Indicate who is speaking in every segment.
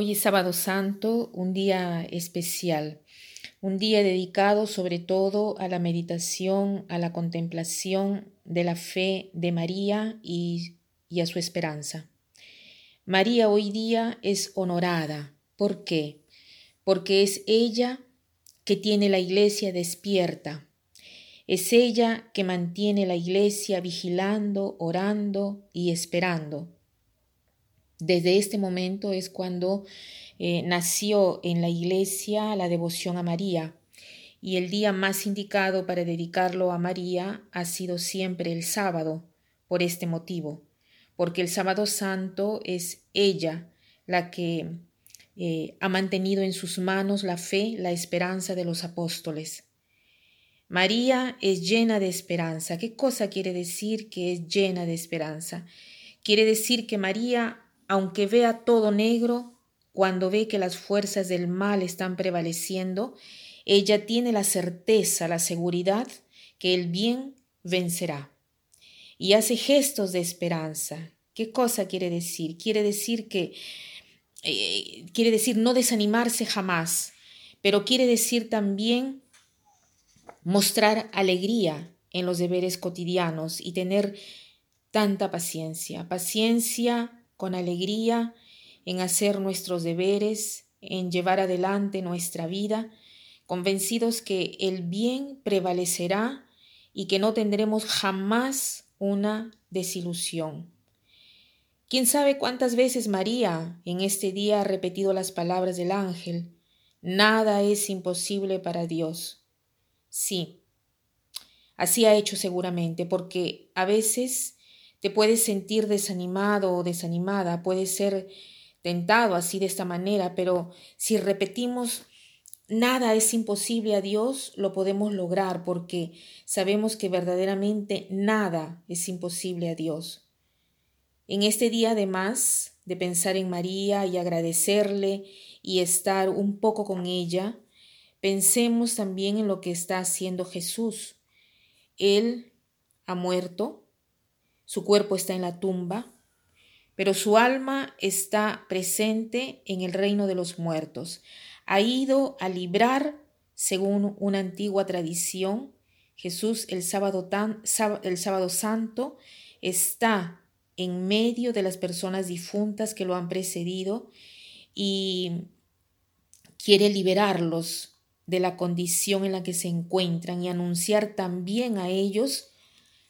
Speaker 1: Hoy es sábado santo, un día especial, un día dedicado sobre todo a la meditación, a la contemplación de la fe de María y, a su esperanza. María hoy día es honorada. ¿Por qué? Porque es ella que tiene la iglesia despierta. Es ella que mantiene la iglesia vigilando, orando y esperando desde este momento es cuando eh, nació en la iglesia la devoción a María y el día más indicado para dedicarlo a María ha sido siempre el sábado, por este motivo, porque el sábado santo es ella la que eh, ha mantenido en sus manos la fe, la esperanza de los apóstoles. María es llena de esperanza. ¿Qué cosa quiere decir que es llena de esperanza? Quiere decir que María aunque vea todo negro, cuando ve que las fuerzas del mal están prevaleciendo, ella tiene la certeza, la seguridad que el bien vencerá. Y hace gestos de esperanza. ¿Qué cosa quiere decir? Quiere decir que eh, quiere decir no desanimarse jamás, pero quiere decir también mostrar alegría en los deberes cotidianos y tener tanta paciencia, paciencia con alegría en hacer nuestros deberes, en llevar adelante nuestra vida, convencidos que el bien prevalecerá y que no tendremos jamás una desilusión. ¿Quién sabe cuántas veces María en este día ha repetido las palabras del ángel? Nada es imposible para Dios. Sí, así ha hecho seguramente, porque a veces te puedes sentir desanimado o desanimada, puedes ser tentado así de esta manera, pero si repetimos nada es imposible a Dios, lo podemos lograr porque sabemos que verdaderamente nada es imposible a Dios. En este día, además de pensar en María y agradecerle y estar un poco con ella, pensemos también en lo que está haciendo Jesús. Él ha muerto, su cuerpo está en la tumba, pero su alma está presente en el reino de los muertos. Ha ido a librar, según una antigua tradición, Jesús el sábado, santo está en medio de las personas difuntas que lo han precedido y quiere liberarlos de la condición en la que se encuentran y anunciar también a ellos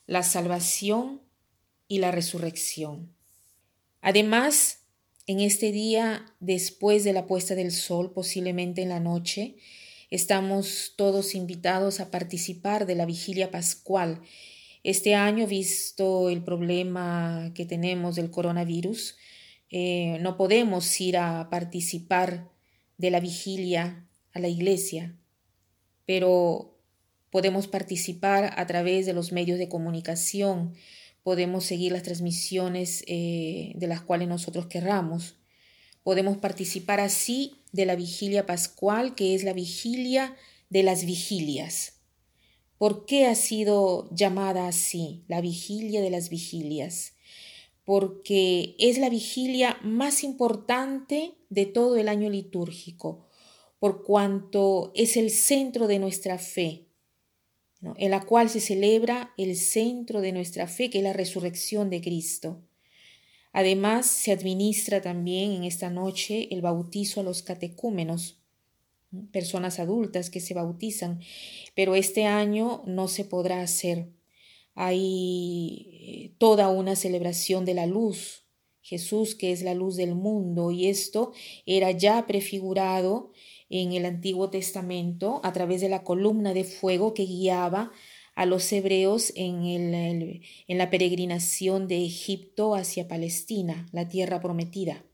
Speaker 1: la salvación y la resurrección. Además, en este día, después de la puesta del sol, posiblemente en la noche, estamos todos invitados a participar de la vigilia pascual. Este año, visto el problema que tenemos del coronavirus, eh, no podemos ir a participar de la vigilia a la iglesia, pero podemos participar a través de los medios de comunicación, podemos seguir las transmisiones eh, de las cuales nosotros querramos. Podemos participar así de la vigilia pascual, que es la vigilia de las vigilias. ¿Por qué ha sido llamada así, la vigilia de las vigilias? Porque es la vigilia más importante de todo el año litúrgico, por cuanto es el centro de nuestra fe, en la cual se celebra el centro de nuestra fe, que es la resurrección de Cristo. Además, se administra también en esta noche el bautizo a los catecúmenos, personas adultas que se bautizan, pero este año no se podrá hacer. Hay eh, toda una celebración de la luz, Jesús que es la luz del mundo, y esto era ya prefigurado en el Antiguo Testamento a través de la columna de fuego que guiaba a los hebreos en, la peregrinación de Egipto hacia Palestina, la tierra prometida.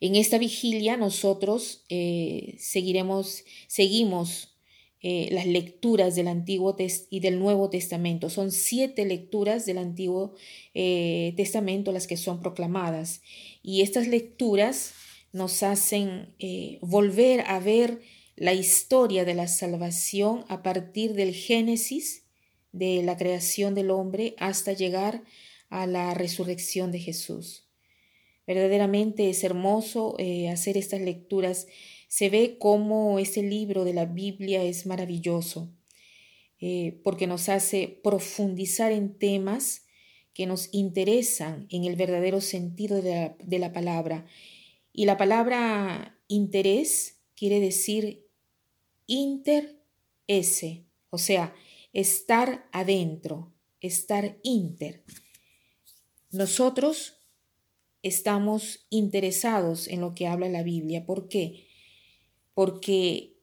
Speaker 1: En esta vigilia nosotros eh, seguiremos, seguimos eh, las lecturas del Antiguo y del Nuevo Testamento. Son siete lecturas del Antiguo eh, Testamento las que son proclamadas. Y estas lecturas nos hacen eh, volver a ver la historia de la salvación a partir del Génesis, de la creación del hombre, hasta llegar a la resurrección de Jesús. Verdaderamente es hermoso eh, hacer estas lecturas. Se ve cómo este libro de la Biblia es maravilloso, eh, porque nos hace profundizar en temas que nos interesan en el verdadero sentido de la, de la palabra. Y la palabra interés quiere decir inter ese, o sea, estar adentro, estar inter. Nosotros estamos interesados en lo que habla la Biblia. ¿Por qué? Porque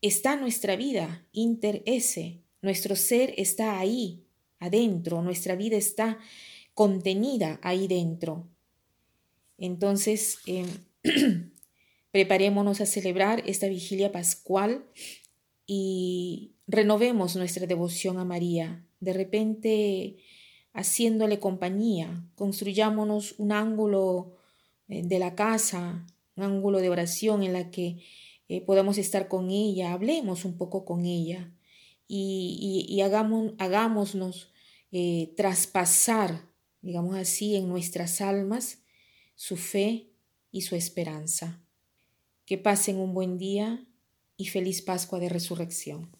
Speaker 1: está nuestra vida, inter ese, nuestro ser está ahí, adentro, nuestra vida está contenida ahí dentro. Entonces, em, preparémonos a celebrar esta vigilia pascual y renovemos nuestra devoción a María. De repente, haciéndole compañía, construyámonos un ángulo eh, de la casa, un ángulo de oración en la que eh, podamos estar con ella, hablemos un poco con ella y, hagamos, hagámonos eh, traspasar, digamos así, en nuestras almas su fe y su esperanza. Que pasen un buen día y feliz Pascua de Resurrección.